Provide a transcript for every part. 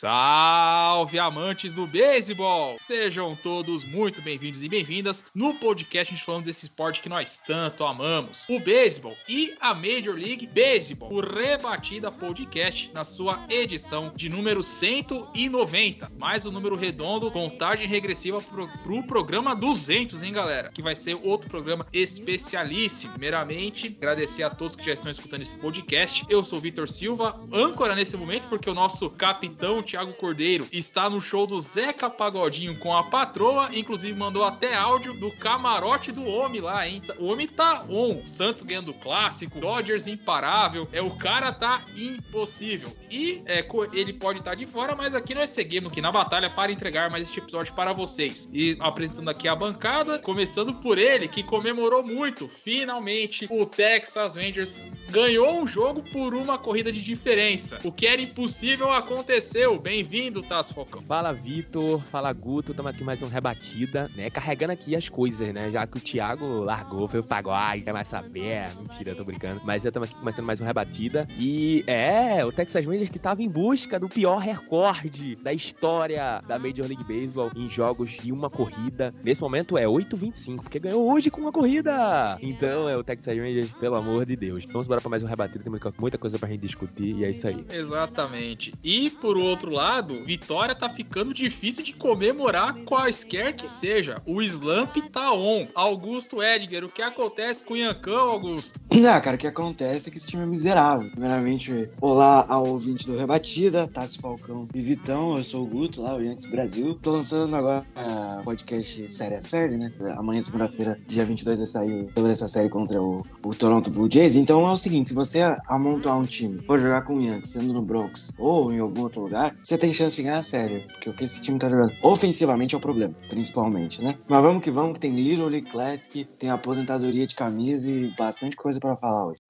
Salve amantes do beisebol! Sejam todos muito bem-vindos e bem-vindas no podcast gente falando desse esporte que nós tanto amamos, o beisebol e a Major League Baseball, o Rebatida Podcast na sua edição de número 190, mais um número redondo, contagem regressiva pro, pro programa 200, hein galera? Que vai ser outro programa especialíssimo. Primeiramente, agradecer a todos que já estão escutando esse podcast. Eu sou o Vitor Silva, âncora nesse momento, porque o nosso capitão Thiago Cordeiro está no show do Zeca Pagodinho com a patroa, inclusive mandou até áudio do camarote do homem lá, hein? O homem tá on. Santos ganhando clássico, Dodgers imparável. É o cara tá impossível. E é, ele pode estar de fora, mas aqui nós seguimos aqui na batalha para entregar mais este episódio para vocês. E apresentando aqui a bancada, começando por ele, que comemorou muito. Finalmente, o Texas Rangers ganhou um jogo por uma corrida de diferença. O que era impossível aconteceu. Bem-vindo, Tasso Falcão. Fala Vitor, fala Guto, estamos aqui mais um Rebatida, né? Carregando aqui as coisas, né? Já que o Thiago largou, foi o pagode, quer mais saber. Mentira, tô brincando. Mas eu estamos aqui começando mais um Rebatida. E é, o Texas Rangers que tava em busca do pior recorde da história da Major League Baseball em jogos de uma corrida. Nesse momento é 8,25, porque ganhou hoje com uma corrida. Então é o Texas Rangers, pelo amor de Deus. Vamos embora pra mais um Rebatida, tem muita coisa pra gente discutir e é isso aí. Exatamente. E por outro lado, Vitória tá ficando difícil de comemorar quaisquer que seja. O Slump tá on. Augusto Edgar, o que acontece com o Iancão, Augusto? Não, cara, o que acontece é que esse time é miserável. Primeiramente, olá ao ouvinte do Rebatida, Tassi Falcão e Vitão, eu sou o Guto, lá, o Yankees Brasil. Tô lançando agora o podcast Série a Série, né? Amanhã, segunda-feira, dia 22, vai sair sobre essa série contra o, o Toronto Blue Jays. Então é o seguinte, se você amontoar um time, for jogar com o Yankees, sendo no Bronx ou em algum outro lugar, você tem chance de ganhar a série. Porque o que esse time tá jogando ofensivamente é o problema, principalmente, né? Mas vamos que vamos, que tem Little League Classic, tem aposentadoria de camisa e bastante coisa pra falar hoje.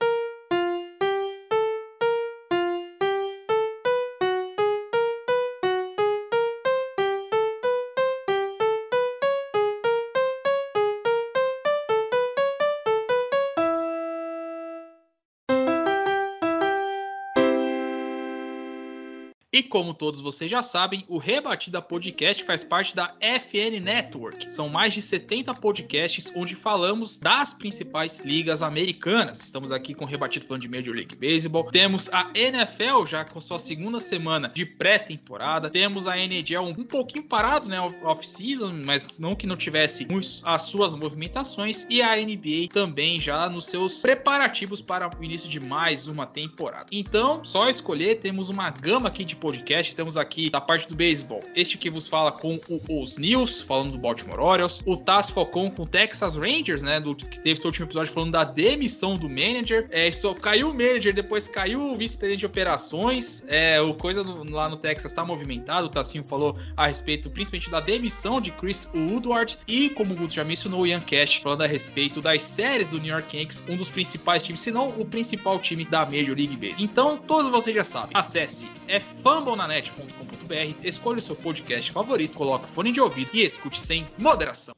E como todos vocês já sabem, o Rebatida Podcast faz parte da FN Network. São mais de 70 podcasts onde falamos das principais ligas americanas. Estamos aqui com o Rebatido falando de Major League Baseball. Temos a NFL já com sua segunda semana de pré-temporada. Temos a NHL um, pouquinho parado, né, off- off-season, mas não que não tivesse as suas movimentações. E a NBA também já nos seus preparativos para o início de mais uma temporada. Então, só escolher, temos uma gama aqui de podcasts. Temos aqui da parte do beisebol, este que vos fala com o Os News, falando do Baltimore Orioles, o Taz Falcon com o Texas Rangers, né, do que teve seu último episódio falando da demissão do manager. É, caiu o manager, depois caiu o vice-presidente de operações. É, o coisa no- lá no Texas tá movimentado. O Tassinho falou a respeito, principalmente da demissão de Chris Woodward e, como o Guto já mencionou, o Ian Cash falando a respeito das séries do New York Yankees, um dos principais times, se não o principal time da Major League Baseball. Então, todos vocês já sabem. Acesse é fambonanet.com.br, escolha o seu podcast favorito, coloque o fone de ouvido e escute sem moderação.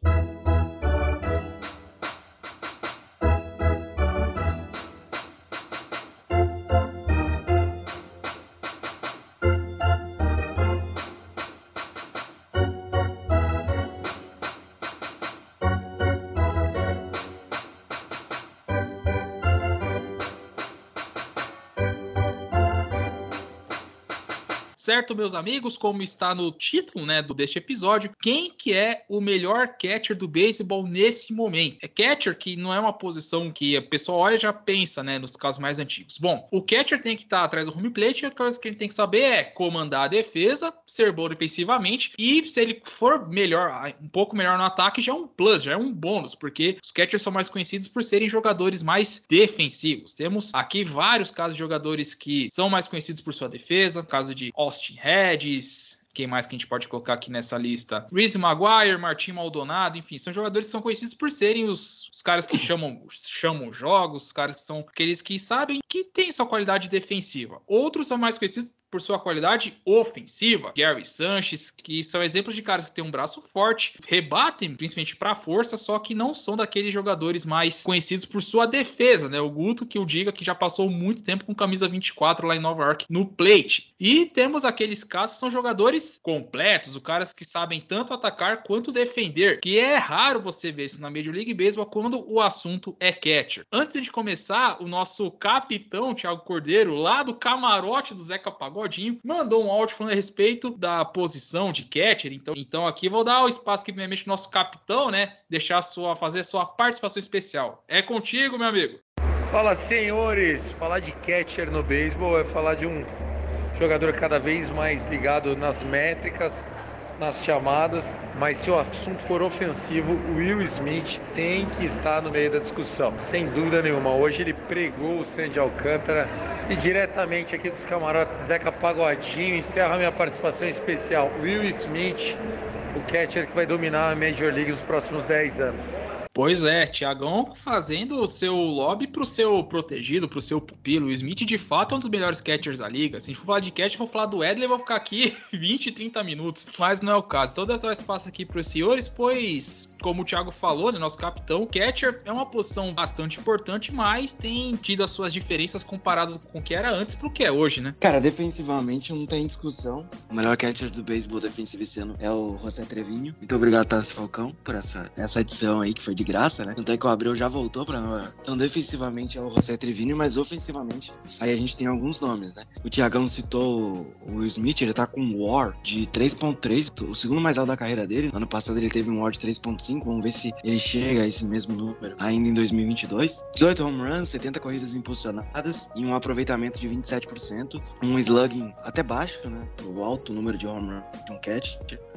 Certo, meus amigos? Como está no título, né, do deste episódio, quem que é o melhor catcher do beisebol nesse momento? É catcher que não é uma posição que a pessoa olha e já pensa, né, nos casos mais antigos. Bom, o catcher tem que estar atrás do home plate e a coisa que ele tem que saber é comandar a defesa, ser bom defensivamente e se ele for melhor, um pouco melhor no ataque, já é um plus, já é um bônus, porque os catchers são mais conhecidos por serem jogadores mais defensivos. Temos aqui vários casos de jogadores que são mais conhecidos por sua defesa, caso de Austin Hedges, quem mais que a gente pode colocar aqui nessa lista? Reese Maguire, Martin Maldonado, enfim, são jogadores que são conhecidos por serem os, os caras que chamam, chamam jogos, os caras que são aqueles que sabem que tem sua qualidade defensiva. Outros são mais conhecidos por sua qualidade ofensiva. Gary Sanchez, que são exemplos de caras que têm um braço forte, rebatem principalmente para força, só que não são daqueles jogadores mais conhecidos por sua defesa, né? O Guto que o diga que já passou muito tempo com camisa 24 lá em Nova York no plate. E temos aqueles casos que são jogadores completos, os caras que sabem tanto atacar quanto defender, que é raro você ver isso na Major League Baseball quando o assunto é catcher. Antes de começar, o nosso capitão Thiago Cordeiro, lá do camarote do Zeca Pagode Godinho, mandou um áudio falando a respeito da posição de catcher. Então, então aqui vou dar o espaço que primeiramente nosso capitão, né? Deixar sua, fazer a sua participação especial. É contigo, meu amigo. Fala, senhores. Falar de catcher no beisebol é falar de um jogador cada vez mais ligado nas métricas, nas chamadas, mas se o assunto for ofensivo, Will Smith tem que estar no meio da discussão, sem dúvida nenhuma. Hoje ele pregou o Sandy Alcântara e diretamente aqui dos camarotes Zeca Pagodinho encerra minha participação especial. Will Smith, o catcher que vai dominar a Major League nos próximos 10 anos. Pois é, Tiagão fazendo o seu lobby pro seu protegido, pro seu pupilo. O Smith, de fato, é um dos melhores catchers da liga. Se a gente for falar de catch, vou falar do Edley, vou ficar aqui 20, 30 minutos. Mas não é o caso. Então, eu dar espaço aqui pros senhores, pois, como o Thiago falou, né, nosso capitão, catcher é uma posição bastante importante, mas tem tido as suas diferenças comparado com o que era antes pro que é hoje, né? Cara, defensivamente não tem discussão. O melhor catcher do beisebol defensivo esse ano é o José Trevinho. Muito obrigado, Tassi Falcão, por essa, essa edição aí que foi de graça, né? Tanto é que o Abreu já voltou pra. Então, defensivamente é o José Trevino, mas ofensivamente, aí a gente tem alguns nomes, né? O Tiagão citou o Smith, ele tá com um War de 3.3, o segundo mais alto da carreira dele. Ano passado ele teve um War de 3.5, vamos ver se ele chega a esse mesmo número ainda em 2022. 18 home runs, 70 corridas impulsionadas e um aproveitamento de 27%. Um slugging até baixo, né? O alto número de home runs de um catch.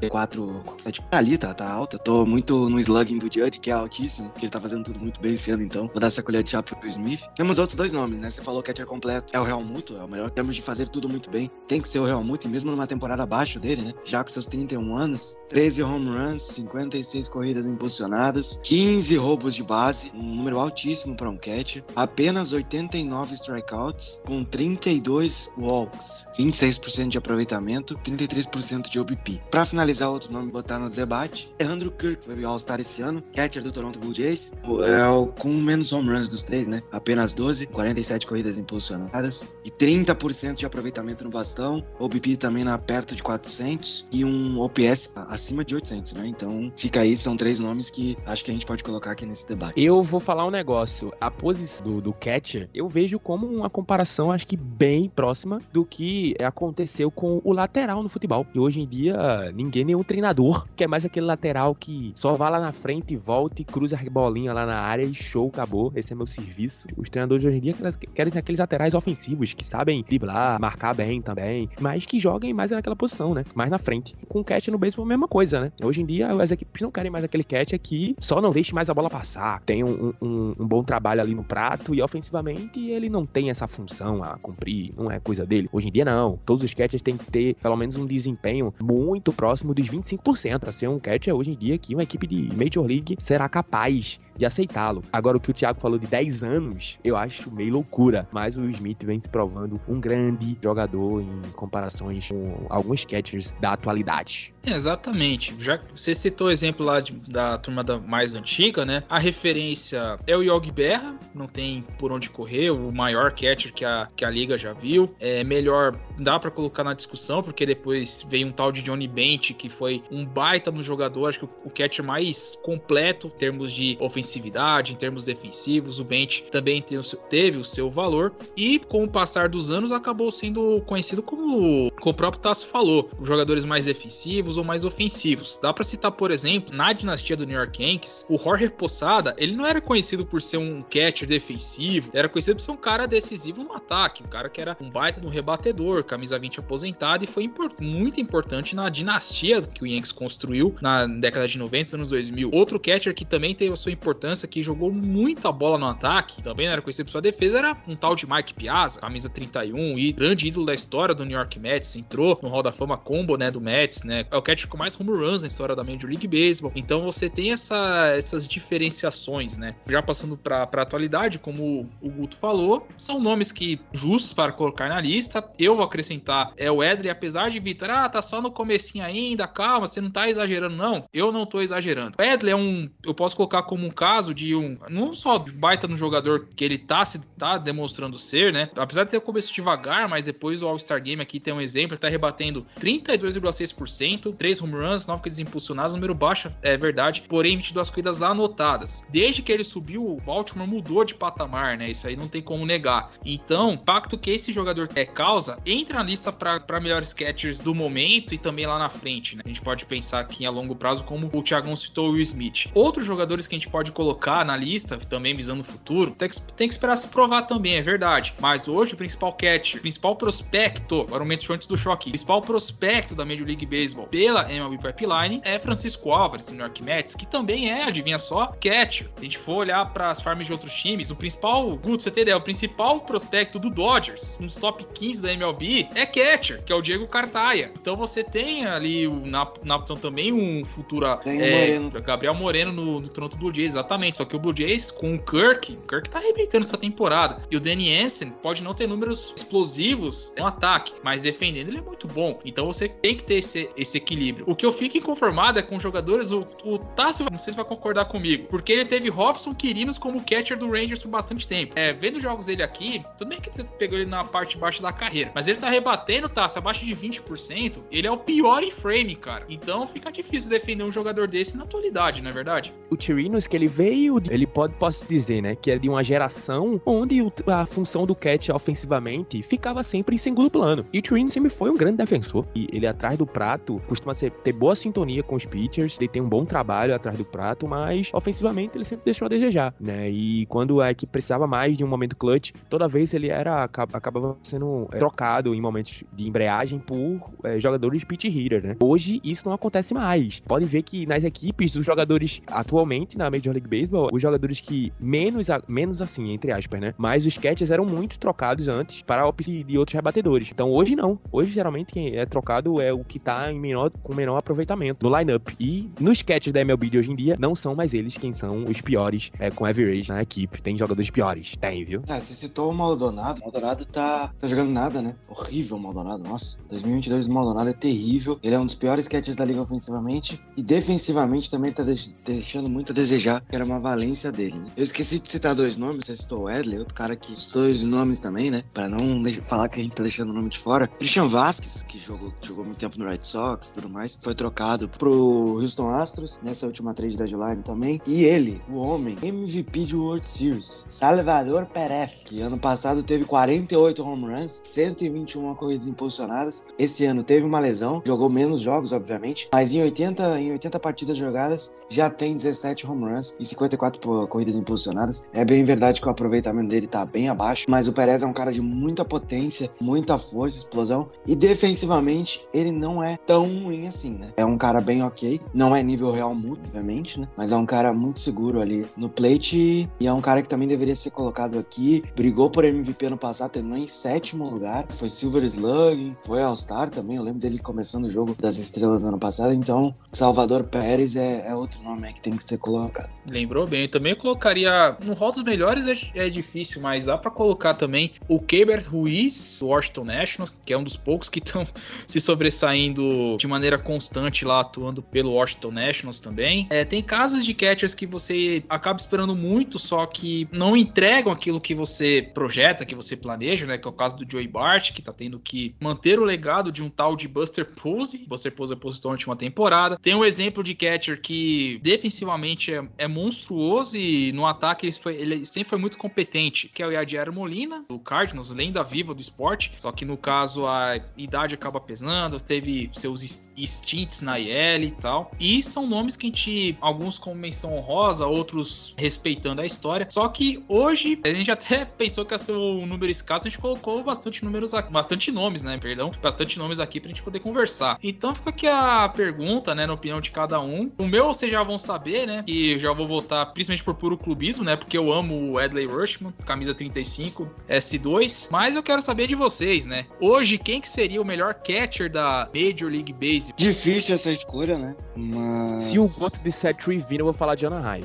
4, 7 ali, tá, tá alta. Tô muito no slugging do Judge, que é altíssimo, que ele tá fazendo tudo muito bem esse ano, então vou dar essa colher de chá pro Smith. Temos outros dois nomes, né? Você falou que catcher completo é o Real Muto, é o melhor. Temos de fazer tudo muito bem. Tem que ser o Real Muto, e mesmo numa temporada abaixo dele, né? Já com seus 31 anos, 13 home runs, 56 corridas impulsionadas, 15 roubos de base, um número altíssimo para um catcher, apenas 89 strikeouts, com 32 walks, 26% de aproveitamento, 33% de OBP. Para finalizar, outro nome botar no debate, é Andrew Kirk, foi All-Star esse ano, catcher do Toronto Blue Jays, é o com menos home runs dos três, né? Apenas 12, 47 corridas impulsionadas e 30% de aproveitamento no bastão, OBP também na perto de 400 e um OPS acima de 800, né? Então, fica aí, são três nomes que acho que a gente pode colocar aqui nesse debate. Eu vou falar um negócio. A posição do, do catcher, eu vejo como uma comparação, acho que bem próxima do que aconteceu com o lateral no futebol. E hoje em dia, ninguém, nenhum treinador, quer mais aquele lateral que só vá lá na frente volta e cruza a bolinha lá na área e show, acabou. Esse é meu serviço. Os treinadores hoje em dia querem aqueles laterais ofensivos que sabem driblar, marcar bem também, mas que joguem mais naquela posição, né? Mais na frente. Com o catch no beisebol, a mesma coisa, né? Hoje em dia, as equipes não querem mais aquele catch que só não deixe mais a bola passar. Tem um, um, um bom trabalho ali no prato e ofensivamente ele não tem essa função a cumprir, não é coisa dele. Hoje em dia, não. Todos os catchers têm que ter pelo menos um desempenho muito próximo dos 25% para ser um catcher hoje em dia que uma equipe de Major League será capaz de aceitá-lo. Agora, o que o Thiago falou de 10 anos, eu acho meio loucura. Mas o Smith vem se provando um grande jogador em comparações com alguns catchers da atualidade. Exatamente. Já você citou o exemplo lá de, da turma da mais antiga, né? A referência é o Yogi Berra, não tem por onde correr, o maior catcher que a, que a liga já viu. É melhor, dá para colocar na discussão, porque depois veio um tal de Johnny Bench, que foi um baita no jogador, acho que o, o catcher mais completo em termos de ofensiva ofensividade, em termos defensivos. O bench também teve o seu valor e, com o passar dos anos, acabou sendo conhecido como, como o próprio Tasso falou, jogadores mais defensivos ou mais ofensivos. Dá para citar, por exemplo, na dinastia do New York Yankees, o Jorge Posada, ele não era conhecido por ser um catcher defensivo, era conhecido por ser um cara decisivo no ataque, um cara que era um baita de um rebatedor, camisa 20 aposentado e foi import muito importante na dinastia que o Yankees construiu na década de 90, anos 2000. Outro catcher que também teve a sua importância, que jogou muita bola no ataque, também não era conhecido por sua defesa, era um tal de Mike Piazza, camisa 31 e grande ídolo da história do New York Mets, entrou no Hall da Fama combo, né, do Mets, né? É o catcher com mais home runs na história da Major League Baseball. Então você tem essa, essas diferenciações, né? Já passando para a atualidade, como o Guto falou, são nomes que justos para colocar na lista. Eu vou acrescentar é o Edley, apesar de Vitor, ah, tá só no comecinho ainda, calma, você não tá exagerando não. Eu não tô exagerando. O Edley é um, eu posso colocar como um caso de um, não só de baita no jogador que ele tá se tá demonstrando ser, né? Apesar de ter começo devagar, mas depois o All-Star Game aqui tem um exemplo, ele tá rebatendo 32,6%, 3 home runs, 9 corridas impulsionadas, número baixo, é verdade, porém 22 corridas anotadas. Desde que ele subiu, o Baltimore mudou de patamar, né? Isso aí não tem como negar. Então, o que esse jogador é, causa entra na lista para melhores catchers do momento e também lá na frente, né? A gente pode pensar aqui a longo prazo, como o Thiagão citou o Will Smith. Outros jogadores que a gente pode colocar na lista, também visando o futuro, tem que, tem que esperar se provar também, é verdade. Mas hoje o principal catcher, o principal prospecto, agora um momento antes do choque, o principal prospecto da Major League Baseball pela MLB Pipeline é Francisco Álvares, do New York Mets, que também é, adivinha só, catcher. Se a gente for olhar para as farms de outros times, o principal, Guto, você tem ideia, o principal prospecto do Dodgers, um dos top 15 da MLB, é catcher, que é o Diego Cartaia. Então você tem ali na, na opção também um o é, Moreno. Gabriel Moreno no, no Toronto Blue Jays, exatamente. Só que o Blue Jays com o Kirk, o Kirk tá arrebentando essa temporada. E o Danny Hansen pode não ter números explosivos no ataque, mas defendendo ele é muito bom. Então você tem que ter esse, esse equilíbrio. O que eu fico inconformado é com jogadores, o, o Tassi, não sei se vai concordar comigo, porque ele teve Robson Quirinos como catcher do Rangers por bastante tempo. É, vendo os jogos dele aqui, tudo bem que você pegou ele na parte baixa da carreira, mas ele tá rebatendo, Tassi, abaixo de 20%. Ele é o pior em frame, cara. Então fica difícil defender um jogador desse na atualidade, não é verdade? O Tirinos que ele veio, ele pode, posso dizer, né, que é de uma geração onde o- a função do catch ofensivamente ficava sempre em segundo plano. E o Tirinos sempre foi um grande defensor. E ele atrás do prato costuma ser- ter boa sintonia com os pitchers, ele tem um bom trabalho atrás do prato, mas ofensivamente ele sempre deixou a desejar, né? E quando a equipe precisava mais de um momento clutch, toda vez ele era aca- acabava sendo é, trocado em momentos de embreagem por é, jogadores pitch hitter, né? Hoje isso não acontece mais. Pode ver que nas equipes os jogadores atualmente na Major League Baseball, os jogadores que menos a- menos assim, entre aspas, né? Mas os catchers eram muito trocados antes para opção de outros rebatedores. Então hoje não. Hoje geralmente quem é trocado é o que tá em menor com menor aproveitamento no lineup. E nos catchers da MLB de hoje em dia não são mais eles quem são os piores é, com average na equipe. Tem jogadores piores, tem, viu? Ah, você citou o Maldonado. O Maldonado tá, tá jogando nada, né? Horrível o Maldonado. Nossa, 2022 do Maldonado é terrível. Ele é um dos piores catchers da liga ofensivamente. E defensivamente também tá deix- deixando muito a desejar. Que era uma valência dele. né? Eu esqueci de citar dois nomes. Você citou o Edley, outro cara que citou dois nomes também, né? Pra não falar que a gente tá deixando o nome de fora. Christian Vasquez, que jogou, jogou muito tempo no Red Sox e tudo mais. Foi trocado pro Houston Astros nessa última trade deadline também. E ele, o homem, MVP de World Series, Salvador Perez, que ano passado teve 48 home runs, 121 corridas impulsionadas. Esse ano teve uma lesão, jogou menos jogos, obviamente, mas em 80, em 80 partidas jogadas já tem 17 home runs e 54 po- corridas impulsionadas. É bem verdade que o aproveitamento dele tá bem abaixo, mas o Perez é um cara de muita potência, muita força, explosão e defensivamente ele não é tão ruim assim, né? É um cara bem ok, não é nível Real Muto, obviamente, né? Mas é um cara muito seguro ali no plate e é um cara que também deveria ser colocado aqui. Brigou por MVP ano passado, terminou em sétimo lugar, foi Silver Slug, foi All-Star também. Eu lembro dele começando o jogo das estrelas ano passado. Então, Salvador Pérez é, é outro nome que tem que ser colocado. Lembrou bem. Eu também colocaria. No rol dos melhores é, é difícil, mas dá pra colocar também o Keibert Ruiz, do Washington Nationals, que é um dos poucos que estão se sobressaindo de maneira constante lá, atuando pelo Washington Nationals também. É, tem casos de catchers que você acaba esperando muito, só que não entregam aquilo que você projeta, que você planeja, né? Que é o caso do Joey Bart, que tá tendo que manter o legado de um tal de Buster Posey. Buster Posey aposentou na última temporada. Tem um exemplo de catcher que defensivamente é, é monstruoso e no ataque ele, foi, ele sempre foi muito competente, que é o Yadier Molina, do Cardinals, lenda viva do esporte. Só que no caso a idade acaba pesando, teve seus stints na IL e tal. E são nomes que a gente, alguns com menção honrosa, outros respeitando a história. Só que hoje a gente até pensou que ia ser um número escasso, a gente colocou bastante números, bastante nomes, né? Perdão, bastante nomes aqui pra gente poder conversar. Então fica aqui a pergunta, né, na opinião de cada um. O meu vocês já vão saber, né? Que já vou votar principalmente por puro clubismo, né? Porque eu amo o Edley Rushman, camisa 35, S2. Mas eu quero saber de vocês, né? Hoje, quem que seria o melhor catcher da Major League Baseball? Difícil essa escolha, né? Mas. Se o voto disser Trivino, eu vou falar de Anaheim.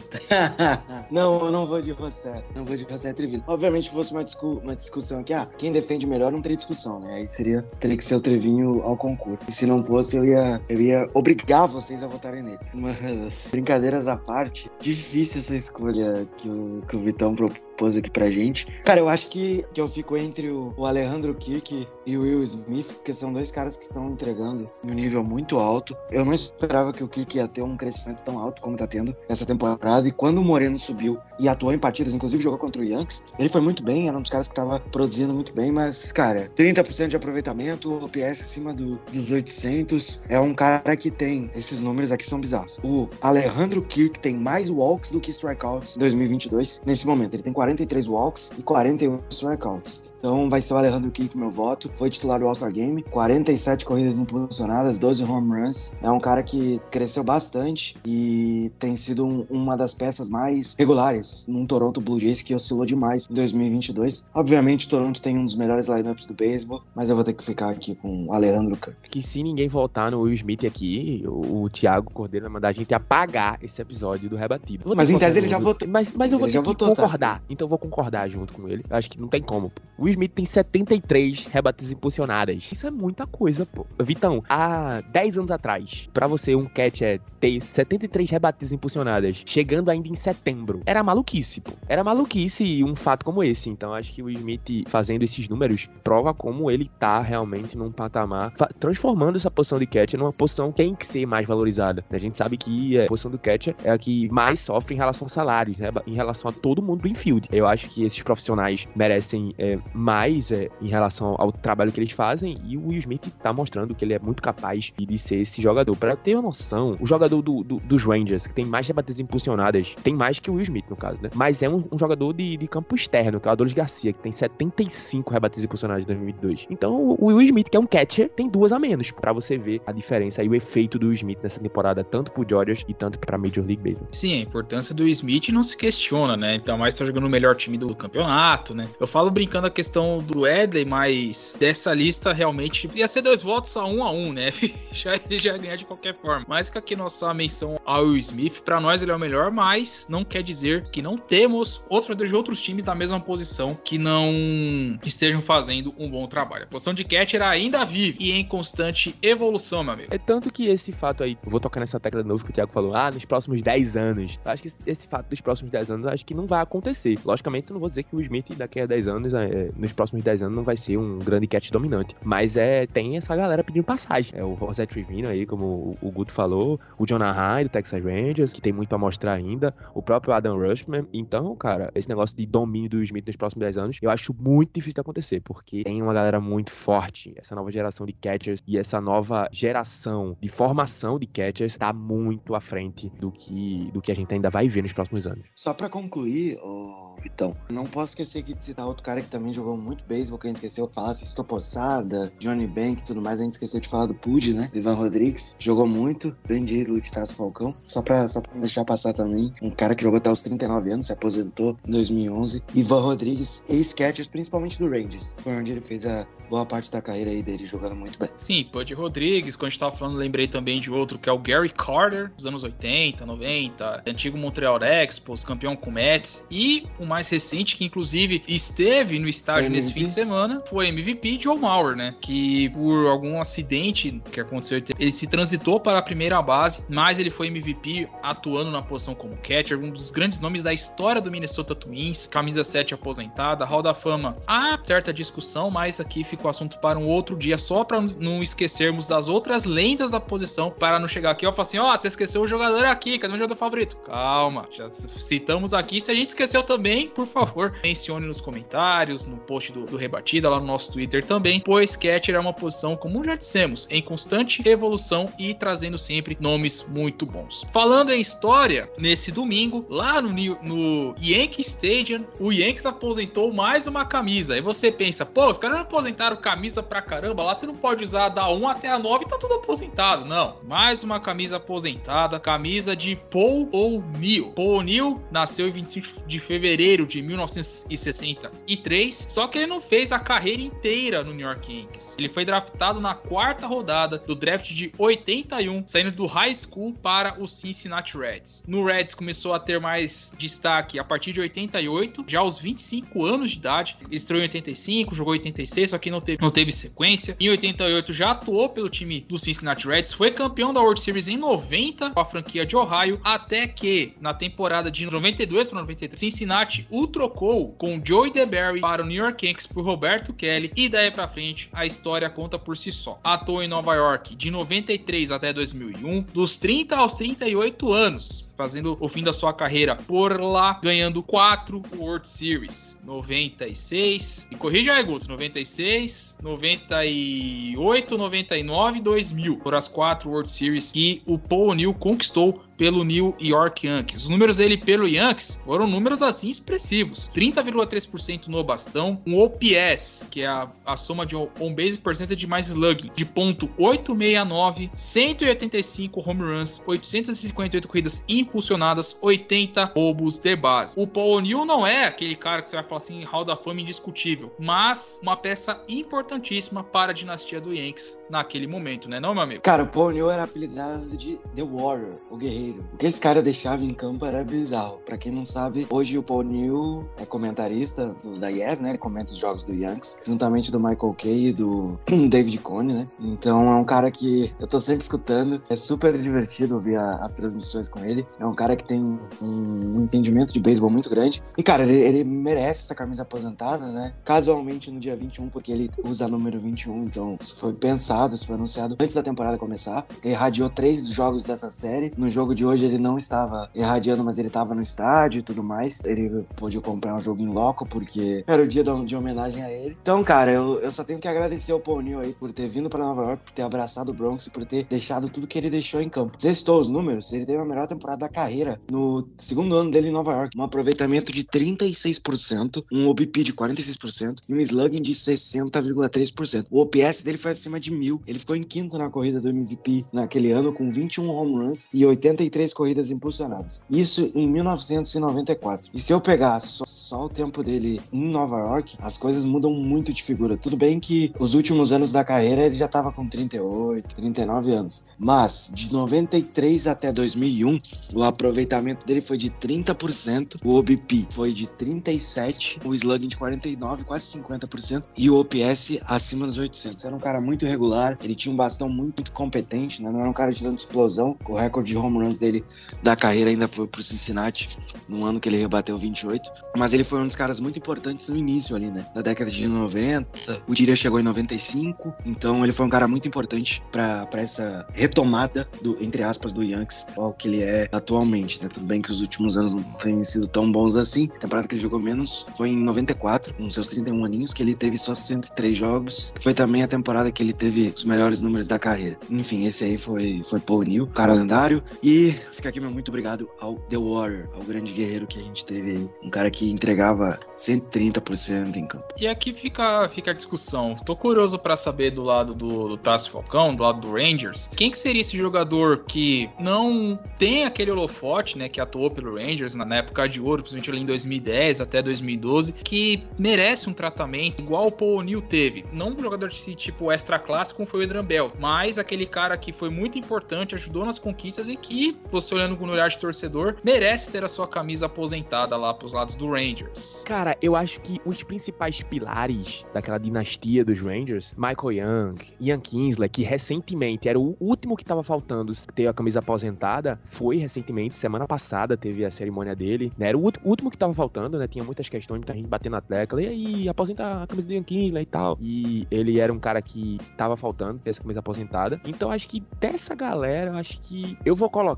não, eu não vou de você. Não vou de você, Trevino. Obviamente, fosse uma, discu uma discussão aqui, ah, quem defende melhor não teria discussão, né? Aí seria, teria que ser o Trevinho ao concurso. E se não fosse, eu ia, eu ia obrigar vocês a votarem nele. Mas, brincadeiras à parte, difícil essa escolha que o, que o Vitão propôs propôs aqui pra gente. Cara, eu acho que, que eu fico entre o, o Alejandro Kirk e o Will Smith, porque são dois caras que estão entregando um nível muito alto. Eu não esperava que o Kirk ia ter um crescimento tão alto como tá tendo essa temporada. E quando o Moreno subiu e atuou em partidas, inclusive jogou contra o Yankees, ele foi muito bem, era um dos caras que tava produzindo muito bem, mas, cara, 30% de aproveitamento, OPS acima do, dos 800, é um cara que tem, esses números aqui são bizarros. O Alejandro Kirk tem mais walks do que strikeouts em 2022, nesse momento. Ele tem 40 43 walks e 41 strikeouts. Então vai ser o Alejandro Kik meu voto. Foi titular do All-Star Game, 47 corridas impulsionadas, 12 home runs. É um cara que cresceu bastante e tem sido um, uma das peças mais regulares num Toronto Blue Jays que oscilou demais em 2022. Obviamente, Toronto tem um dos melhores lineups do beisebol, mas eu vou ter que ficar aqui com o Alejandro Kirk. Que se ninguém voltar no Will Smith aqui, o, o Thiago Cordeiro vai mandar a gente apagar esse episódio do rebatido. Mas em tese ele já votou. Mas, mas, mas eu vou ter que votou, tá, concordar. Tá, então eu vou concordar junto com ele. Acho que não tem como. O Will Smith tem 73 rebates impulsionadas. Isso é muita coisa, pô. Vitão, há 10 anos atrás, para você um catcher ter 73 rebates impulsionadas, chegando ainda em setembro, era maluquice, pô. Era maluquice um fato como esse. Então acho que o Smith fazendo esses números prova como ele tá realmente num patamar, transformando essa posição de catcher numa posição que tem que ser mais valorizada. A gente sabe que a posição do catcher é a que mais sofre em relação a salários, né? em relação a todo mundo do infield. Eu acho que esses profissionais merecem é, mais é, em relação ao trabalho que eles fazem. E o Will Smith tá mostrando que ele é muito capaz de ser esse jogador. Para ter uma noção, o jogador do, do, dos Rangers, que tem mais rebates impulsionadas, tem mais que o Will Smith, no caso, né? Mas é um, um jogador de, de, campo externo, que é o Adolis Garcia, que tem 75 rebates impulsionados em 2022. Então, o Will Smith, que é um catcher, tem duas a menos, para você ver a diferença e o efeito do Will Smith nessa temporada, tanto pro Dodgers e tanto pra Major League Baseball. Sim, a importância do Smith não se questiona, né? Então, mais tá jogando o melhor time do campeonato, né? Eu falo brincando a questão do Edley, mas dessa lista realmente ia ser dois votos a um a um, né? já, ele já ia ganhar de qualquer forma. Mas que aqui nossa menção ao Smith, para nós ele é o melhor, mas não quer dizer que não temos outros de outros times da mesma posição que não estejam fazendo um bom trabalho. A posição de catcher ainda vive e em constante evolução, meu amigo. É tanto que esse fato aí, vou tocar nessa tecla de novo que o Thiago falou, ah, nos próximos 10 anos. Eu acho que esse fato dos próximos 10 anos, acho que não vai acontecer. Logicamente, eu não vou dizer que o Smith daqui a 10 anos, é, nos próximos 10 anos, não vai ser um grande cat dominante. Mas é tem essa galera pedindo passagem. É o José Trevino aí, como o, Guto falou, o John High do Texas Rangers, que tem muito para mostrar ainda, o próprio Adam Rushman. Então, cara, esse negócio de domínio do Smith nos próximos 10 anos, eu acho muito difícil de acontecer, porque tem uma galera muito forte, essa nova geração de catchers e essa nova geração de formação de catchers tá muito à frente do que, do que a gente ainda vai ver nos próximos anos. Só para concluir, oh então, não posso esquecer aqui de citar outro cara que também jogou muito beisebol, que a gente esqueceu de falar, Sisto Poçada, Johnny Bank e tudo mais. A gente esqueceu de falar do Pud, né? Ivan Rodrigues. Jogou muito, grande ídolo de Tasso Falcão. Só pra, só pra deixar passar também, um cara que jogou até os 39 anos, se aposentou em 2011. Ivan Rodrigues, ex-catchers, principalmente do Rangers. Foi onde ele fez a boa parte da carreira aí dele jogando muito bem. Sim, Pud Rodrigues, quando a gente tava falando, lembrei também de outro, que é o Gary Carter, dos anos 80, 90, antigo Montreal Expos, campeão com Mets. E o mais recente, que inclusive esteve no estádio nesse fim de semana foi MVP Joe Mauer, né? Que por algum acidente que aconteceu, ele se transitou para a primeira base, mas ele foi MVP atuando na posição como catcher, um dos grandes nomes da história do Minnesota Twins, camisa 7 aposentada, Hall da Fama. Há certa discussão, mas aqui fica o assunto para um outro dia, só para não esquecermos das outras lendas da posição, para não chegar aqui e falar assim: ó, oh, você esqueceu o jogador aqui, cadê o jogador favorito? Calma, já citamos aqui. Se a gente esqueceu também, por favor, mencione nos comentários, no post do, do Rebatida, lá no nosso Twitter também, pois catcher é uma posição, como já dissemos, em constante evolução e trazendo sempre nomes muito bons. Falando em história, nesse domingo, lá no, no Yankee Stadium, o Yankees aposentou mais uma camisa. Aí você pensa, pô, os caras não aposentaram camisa pra caramba, lá você não pode usar da 1 até a 9 e tá tudo aposentado. Não, mais uma camisa aposentada, camisa de Paul O'Neill. Paul O'Neill nasceu em 25 de fevereiro de 1963, só que ele não fez a carreira inteira no New York Yankees. Ele foi draftado na quarta rodada do draft de 81, saindo do high school para o Cincinnati Reds. No Reds começou a ter mais destaque a partir de 88, já aos 25 anos de idade. Ele estreou em 85, jogou em 86, só que não teve, não teve sequência. Em 88 já atuou pelo time do Cincinnati Reds, foi campeão da World Series em 90 com a franquia de Ohio, até que na temporada de 92 para 93, Cincinnati o trocou com Joey DeBerry para o New York Yankees por Roberto Kelly e daí para frente a história conta por si só. Atuou em Nova York de 93 até 2001, dos 30 aos 38 anos fazendo o fim da sua carreira por lá, ganhando quatro World Series. 96, e corrija aí, Guto, 96, 98, 99 e 2000. Foram as quatro World Series que o Paul O'Neill conquistou pelo New York Yankees. Os números dele pelo Yankees foram números assim expressivos: 30,3% no bastão, um OPS, que é a, a soma de on base percentage mais slugging, de ponto 869, 185 home runs, 858 corridas impulsionadas, 80 roubos de base. O Paul O'Neill não é aquele cara que você vai falar assim, Hall da Fama indiscutível, mas uma peça importantíssima para a dinastia do Yankees naquele momento, né, não, meu amigo? Cara, o Paul O'Neill era apelidado de The Warrior, o guerreiro o que esse cara deixava em campo era bizarro. Para quem não sabe, hoje o Paul Neal é comentarista do, da Yes, né? Ele comenta os jogos do Yankees, juntamente do Michael Kay e do David Cone, né? Então é um cara que eu tô sempre escutando. É super divertido ouvir a, as transmissões com ele. É um cara que tem um, um entendimento de beisebol muito grande. E, cara, ele, ele, merece essa camisa aposentada, né? Casualmente no dia 21, porque ele usa número 21. Então, isso foi pensado, isso foi anunciado antes da temporada começar. Ele radiou três jogos dessa série. No jogo de hoje ele não estava irradiando, mas ele estava no estádio e tudo mais. Ele pôde comprar um jogo em loco, porque era o dia de homenagem a ele. Então, cara, eu, eu só tenho que agradecer ao Paul Neal aí por ter vindo para Nova York, por ter abraçado o Bronx e por ter deixado tudo que ele deixou em campo. Sextou os números, ele teve a melhor temporada da carreira no segundo ano dele em Nova York. Um aproveitamento de 36%, um OBP de 46% e um slugging de 60,3%. O OPS dele foi acima de mil. Ele ficou em quinto na corrida do MVP naquele ano, com 21 home runs e 80 63 corridas impulsionadas. Isso em 1994. E se eu pegar só, só, o tempo dele em Nova York, as coisas mudam muito de figura. Tudo bem que os últimos anos da carreira ele já estava com 38, 39 anos. Mas de 93 até 2001, o aproveitamento dele foi de 30%, o OBP foi de 37, o slugging de 49, quase 50% e o OPS acima dos 800. Era um cara muito regular, ele tinha um bastão muito, muito competente, né? não era um cara de dando explosão. O recorde de home runs dele da carreira ainda foi pro Cincinnati, no ano que ele rebateu 28. Mas ele foi um dos caras muito importantes no início ali, né? Da década de 90. O Tira chegou em 95. Então ele foi um cara muito importante para essa retomada do, entre aspas, do Yankees ao que ele é atualmente, né? Tudo bem que os últimos anos não tenham sido tão bons assim. A temporada que ele jogou menos foi em 94, com seus 31 aninhos, que ele teve só 103 jogos. Que foi também a temporada que ele teve os melhores números da carreira. Enfim, esse aí foi, foi Paul Neal, cara lendário. E fica aqui meu muito obrigado ao The Warrior, ao grande guerreiro que a gente teve aí. Um cara que entregava 130% em campo. E aqui fica, fica a discussão. Tô curioso para saber do lado do, do Tassi Falcão, do lado do Rangers, quem que seria esse jogador que não tem aquele holofote, né, que atuou pelo Rangers na época de ouro, principalmente ali em 2010 até 2012, que merece um tratamento igual o Paul O'Neill teve. Não um jogador de tipo extra classe como foi o Adrian Bell, mas aquele cara que foi muito importante, ajudou nas conquistas e que você olhando no olhar de torcedor, merece ter a sua camisa aposentada lá pros lados do Rangers? Cara, eu acho que os principais pilares daquela dinastia dos Rangers, Michael Young, Ian Kinsler, que recentemente era o último que tava faltando ter a camisa aposentada, foi recentemente, semana passada teve a cerimônia dele, né? Era o último que tava faltando, né? Tinha muitas questões, muita gente batendo na tecla, e aí, aposentar a camisa do Ian Kinsler e tal. E ele era um cara que tava faltando ter essa camisa aposentada. Então acho que dessa galera, acho que eu vou colocar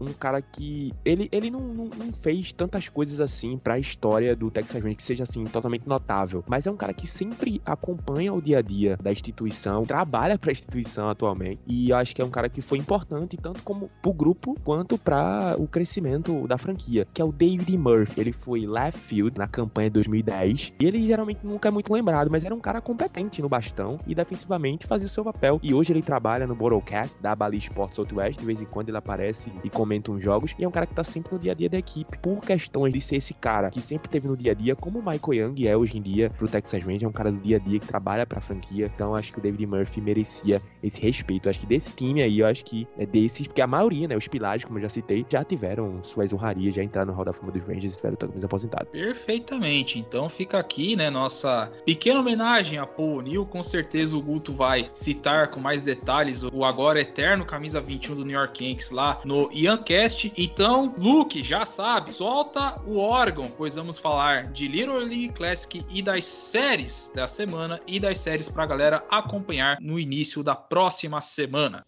um cara que ele, ele não, não, não fez tantas coisas assim pra história do Texas Rangers que seja assim totalmente notável, mas é um cara que sempre acompanha o dia a dia da instituição, trabalha para a instituição atualmente e eu acho que é um cara que foi importante tanto como pro grupo quanto para o crescimento da franquia, que é o David Murphy. Ele foi left field na campanha de 2010 e ele geralmente nunca é muito lembrado, mas era um cara competente no bastão e defensivamente fazia o seu papel. E hoje ele trabalha no Borrowcast da Bali Sports Southwest, de vez em quando ele aparece e comenta uns jogos e é um cara que tá sempre no dia a dia da equipe por questões de ser esse cara que sempre teve no dia a dia, como o Michael Young é hoje em dia pro Texas Rangers, é um cara do dia a dia que trabalha pra franquia. Então acho que o David Murphy merecia esse respeito. Acho que desse time aí, eu acho que é desses, porque a maioria, né, os pilares, como eu já citei, já tiveram suas honrarias, já entraram no Hall da Fama dos Rangers e tiveram camisa aposentado. Perfeitamente. Então fica aqui, né, nossa pequena homenagem a Paul O'Neill. Com certeza o Guto vai citar com mais detalhes o agora eterno camisa 21 do New York Yankees lá no Iancast. Então, Luke, já sabe, solta o órgão, pois vamos falar de Little League Classic e das séries da semana e das séries pra galera acompanhar no início da próxima semana.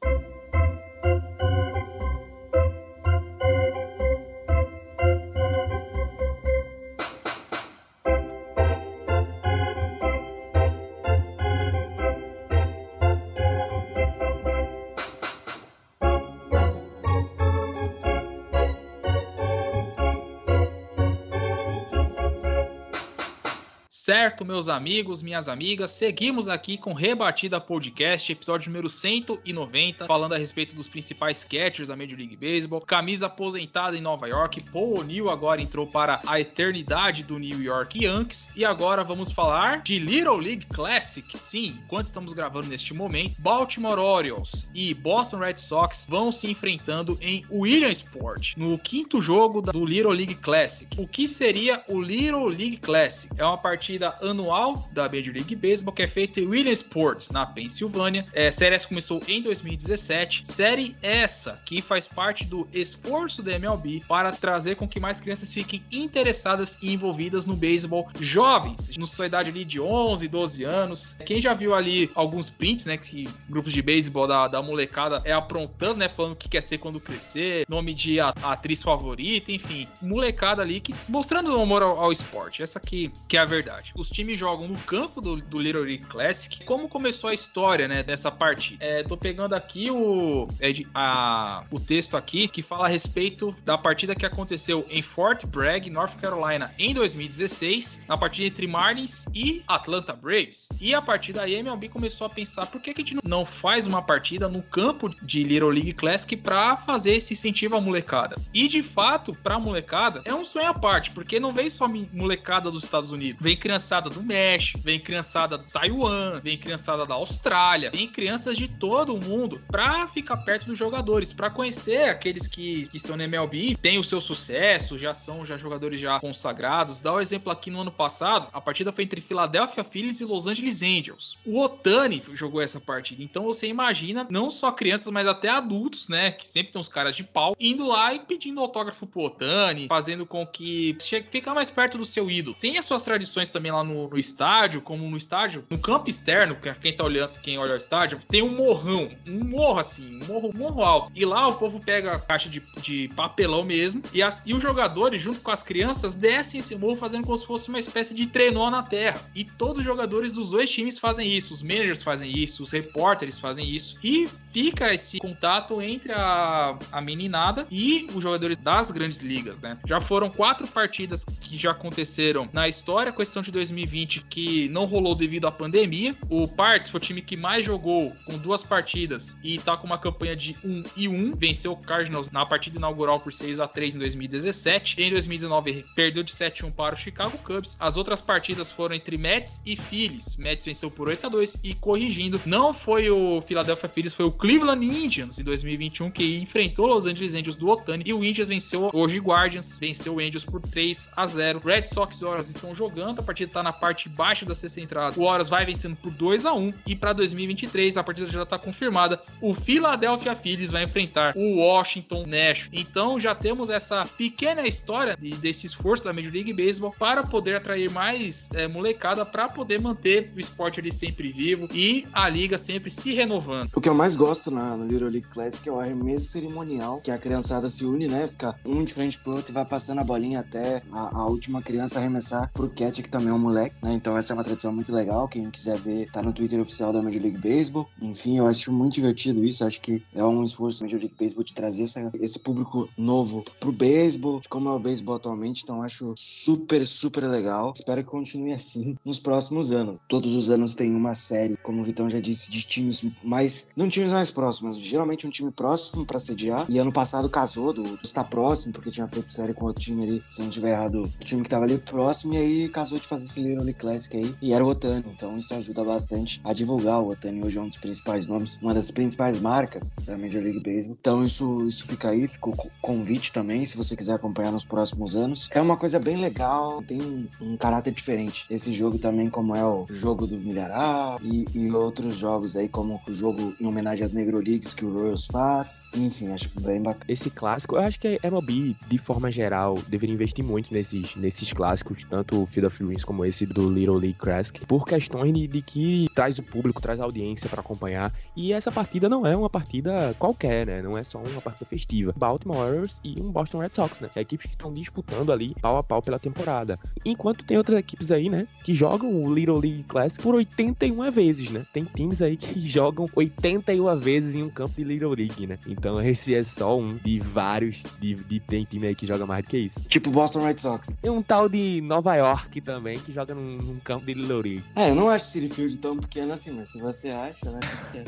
Certo, meus amigos, minhas amigas, seguimos aqui com Rebatida Podcast, episódio número 190, falando a respeito dos principais catchers da Major League Baseball. Camisa aposentada em Nova York, Paul O'Neill agora entrou para a eternidade do New York Yankees. E agora vamos falar de Little League Classic. Sim, enquanto estamos gravando neste momento, Baltimore Orioles e Boston Red Sox vão se enfrentando em Williamsport, no quinto jogo do Little League Classic. O que seria o Little League Classic? É uma partida anual da Major League Baseball que é feita em Williamsport, na Pensilvânia. É, série essa começou em 2017. Série essa que faz parte do esforço da MLB para trazer com que mais crianças fiquem interessadas e envolvidas no beisebol jovens, na sua idade ali de 11, 12 anos. Quem já viu ali alguns prints, né, que grupos de beisebol da, da molecada é aprontando, né, falando o que quer ser quando crescer, nome de atriz favorita, enfim, molecada ali que mostrando o amor ao, ao esporte. Essa aqui que é a verdade. Os times jogam no campo do, do Little League Classic. Como começou a história, né, dessa partida? É, tô pegando aqui o, é, a, o texto aqui que fala a respeito da partida que aconteceu em Fort Bragg, North Carolina, em 2016, na partida entre Marlins e Atlanta Braves. E a partir daí a MLB começou a pensar por que, que a gente não faz uma partida no campo de Little League Classic para fazer esse incentivo à molecada. E de fato, pra molecada, é um sonho à parte, porque não vem só molecada dos Estados Unidos, vem criançada do México, vem criançada do Taiwan, vem criançada da Austrália, vem crianças de todo o mundo para ficar perto dos jogadores, para conhecer aqueles que, que, estão na MLB, têm o seu sucesso, já são já jogadores já consagrados. Dá o um exemplo aqui no ano passado, a partida foi entre Philadelphia Phillies e Los Angeles Angels. O Otani jogou essa partida, então você imagina não só crianças, mas até adultos, né, que sempre tem uns caras de pau, indo lá e pedindo autógrafo pro Otani, fazendo com que ficar mais perto do seu ídolo. Tem as suas tradições também lá no, no, estádio, como no estádio, no campo externo, quem tá olhando, quem olha o estádio, tem um morrão, um morro assim, um morro, um morro alto. E lá o povo pega a caixa de, de papelão mesmo, e, as, e os jogadores, junto com as crianças, descem esse morro fazendo como se fosse uma espécie de trenó na terra. E todos os jogadores dos dois times fazem isso, os managers fazem isso, os repórteres fazem isso. E fica esse contato entre a, a meninada e os jogadores das grandes ligas, né? Já foram quatro partidas que já aconteceram na história, com exceção de 2020 que não rolou devido à pandemia. O Parts foi o time que mais jogou com duas partidas e tá com uma campanha de 1 e 1. Venceu o Cardinals na partida inaugural por 6 a 3 em 2017. Em 2019 perdeu de 7 a 1 para o Chicago Cubs. As outras partidas foram entre Mets e Phillies. Mets venceu por 8 a 2 e corrigindo, não foi o Philadelphia Phillies, foi o Cleveland Indians em 2021 que enfrentou Los Angeles Angels do Otani e o Indians venceu hoje Guardians, venceu o Angels por 3 a 0. Red Sox e Orioles estão jogando, a partida tá na parte baixa da sexta entrada. O Orioles vai vencendo por 2 a 1 e para 2023 a partida já tá confirmada. O Philadelphia Phillies vai enfrentar o Washington Nationals. Então já temos essa pequena história de, desse esforço da Major League Baseball para poder atrair mais é, molecada para poder manter o esporte ali sempre vivo e a liga sempre se renovando. O que eu mais gosto na, no Little League Classic é o arremesso cerimonial, que a criançada se une, né? Fica um de frente pro outro e vai passando a bolinha até a, a última criança arremessar pro Cat, que também é um moleque, né? Então essa é uma tradição muito legal. Quem quiser ver, tá no Twitter oficial da Major League Baseball. Enfim, eu acho muito divertido isso. Acho que é um esforço da Major League Baseball de trazer essa, esse público novo pro beisebol, como é o beisebol atualmente. Então acho super, super legal. Espero que continue assim nos próximos anos. Todos os anos tem uma série, como o Vitão já disse, de times mais. Não times mais próximos, geralmente um time próximo para sediar. E ano passado casou do, estar próximo, porque tinha feito série com outro time ali, se não tiver errado, o time que tava ali próximo. E aí casou de fazer esse Little Classic aí. E era o Otani. Então isso ajuda bastante a divulgar. O Otani hoje é um dos principais nomes, uma das principais marcas da Major League Baseball. Então isso, isso fica aí, ficou convite também, se você quiser acompanhar nos próximos anos. É uma coisa bem legal, tem um, um caráter diferente. Esse jogo também, como é o jogo do Milharal e, e, outros jogos aí, como o jogo em homenagem às Negro Leagues que o Royals faz. Enfim, acho bem bacana. Esse clássico, eu acho que a MLB, de forma geral, deveria investir muito nesses, nesses clássicos, tanto o Field of Dreams como esse do Little League Classic, por questões de, de que traz o público, traz a audiência para acompanhar. E essa partida não é uma partida qualquer, né? Não é só uma partida festiva. Baltimore Orioles e um Boston Red Sox, né? Equipes que estão disputando ali pau a pau pela temporada. Enquanto tem outras equipes aí, né? Que jogam o Little League Classic por 81 vezes, né? Tem times aí que jogam 81 vezes em um campo de Little League, né? Então esse é só um de vários. De, de tem time aí que joga mais do que isso. Tipo Boston Red Sox. Tem um tal de Nova York também que joga num, num campo de League. É, eu não acho City Field tão pequeno assim, mas se você acha, né?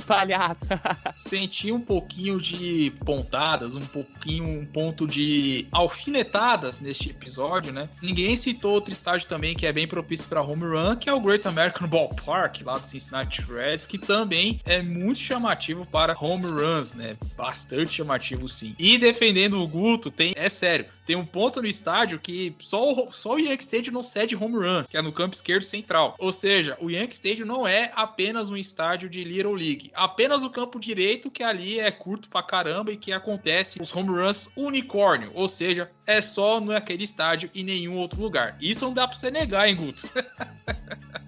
Palhaço. Senti um pouquinho de pontadas, um pouquinho, um ponto de alfinetadas neste episódio, né? Ninguém citou outro estádio também que é bem propício para home run, que é o Great American Ballpark, lá do Cincinnati Reds, que também é muito chamativo para home runs, né? Bastante chamativo, sim. E defendendo o Guto, tem, é sério, tem um ponto no estádio que só o, só o Yankee Stadium não cede home run, que é no campo esquerdo central. Ou seja, o Yankee Stadium não é apenas um estádio de Little League, apenas o campo direito que ali é curto pra caramba e que acontece os home runs unicórnio, ou seja, é só naquele estádio e nenhum outro lugar. Isso não dá pra você negar, hein, Guto?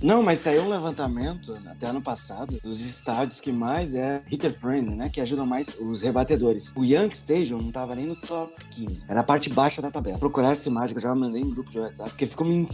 Não, mas saiu um levantamento até ano passado dos estádios que mais é hitter friendly, né? Que ajudam mais os rebatedores. O Yankee Stadium não tava nem no top 15. Era a parte baixa da tabela. Procurar essa imagem que eu já mandei em grupo de WhatsApp, porque ficou me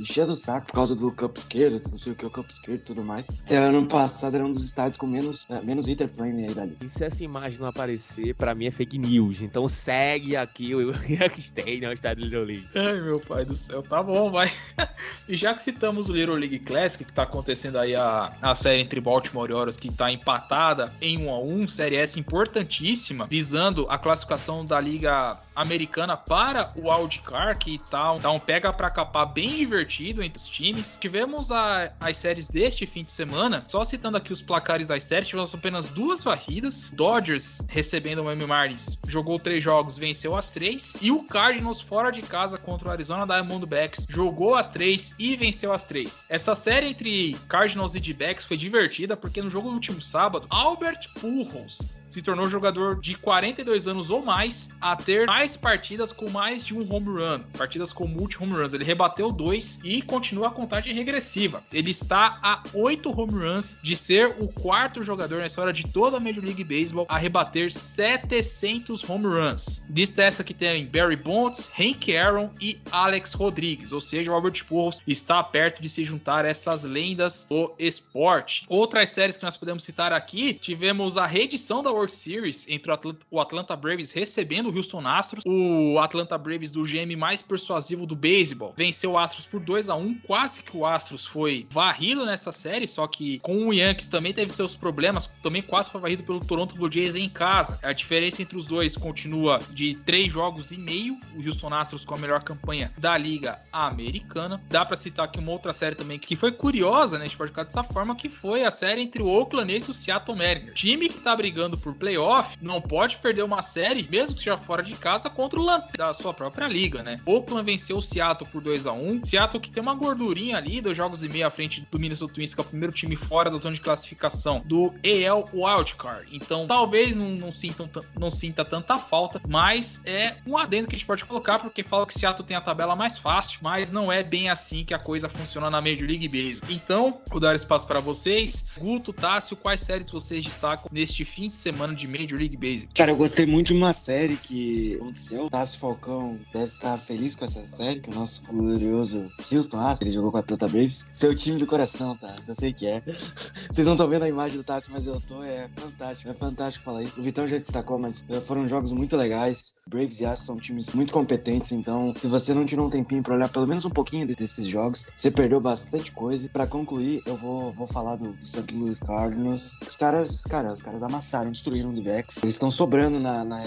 enchendo o saco por causa do campo esquerdo, não sei o que é o campo esquerdo e tudo mais. Até ano passado era um dos estádios com menos, é, menos hitter friendly aí dali. E se essa imagem não aparecer, pra mim é fake news. Então segue aqui o Yankee Stadium, o estádio Little League. Ai, meu pai do céu, tá bom, vai. e já que citamos o Little League Classic, que tá acontecendo aí a, a série entre Baltimore e Orioles, que tá empatada em 1 a 1 série essa importantíssima, visando a classificação da Liga Americana para o Wildcard, que tá, tá um pega pra capar bem divertido entre os times. Tivemos a, as séries deste fim de semana, só citando aqui os placares das séries, tivemos apenas duas varridas. Dodgers recebendo o Miami Marlins, jogou três jogos, venceu as três. E o Cardinals fora de casa contra o Arizona Diamondbacks, jogou as três e venceu as três. Essa série entre Cardinals e D-backs foi divertida porque no jogo do último sábado, Albert Pujols se tornou jogador de 42 anos ou mais a ter mais partidas com mais de um home run, partidas com multi-home runs. Ele rebateu dois e continua a contagem regressiva. Ele está a oito home runs de ser o quarto jogador na história de toda a Major League Baseball a rebater 700 home runs. Lista essa que tem Barry Bonds, Hank Aaron e Alex Rodrigues, ou seja, o Albert Pujols está perto de se juntar a essas lendas do esporte. Outras séries que nós podemos citar aqui, tivemos a reedição da World World Series entre o Atlanta, Braves recebendo o Houston Astros. O Atlanta Braves do GM mais persuasivo do beisebol venceu o Astros por 2 a 1 Quase que o Astros foi varrido nessa série, só que com o Yankees também teve seus problemas. Também quase foi varrido pelo Toronto Blue Jays em casa. A diferença entre os dois continua de três jogos e meio. O Houston Astros com a melhor campanha da Liga Americana. Dá para citar aqui uma outra série também que foi curiosa, né? A gente pode ficar dessa forma, que foi a série entre o Oakland e o Seattle Mariners. Time que tá brigando por playoff não pode perder uma série, mesmo que seja fora de casa, contra o Lanterna da sua própria liga, né? Oakland venceu o Seattle por 2 a 1 Seattle que tem uma gordurinha ali, dois jogos e meio à frente do Minnesota Twins, que é o primeiro time fora da zona de classificação do AL Wildcard. Então, talvez não, não, sintam, não sinta tanta falta, mas é um adendo que a gente pode colocar, porque fala que Seattle tem a tabela mais fácil, mas não é bem assim que a coisa funciona na Major League Baseball. Então, vou dar espaço para vocês. Guto, Tássio, quais séries vocês destacam neste fim de semana de Major League Baseball? Cara, eu gostei muito de uma série que aconteceu. O Tássio Falcão deve estar feliz com essa série, que o nosso glorioso Houston Astros, ele jogou com a Atlanta Braves. Seu time do coração, tá? Eu sei que é. Vocês não estão vendo a imagem do Tássio, mas eu tô. É fantástico, é fantástico falar isso. O Vitão já destacou, mas eh, foram jogos muito legais. Braves e Astros são times muito competentes, então se você não tirou um tempinho para olhar pelo menos um pouquinho desses jogos, você perdeu bastante coisa. Para concluir, eu vou, vou falar do, do St. Louis Cardinals. Os caras, cara, os caras amassaram, destruíram o Vex. Eles estão sobrando na, na.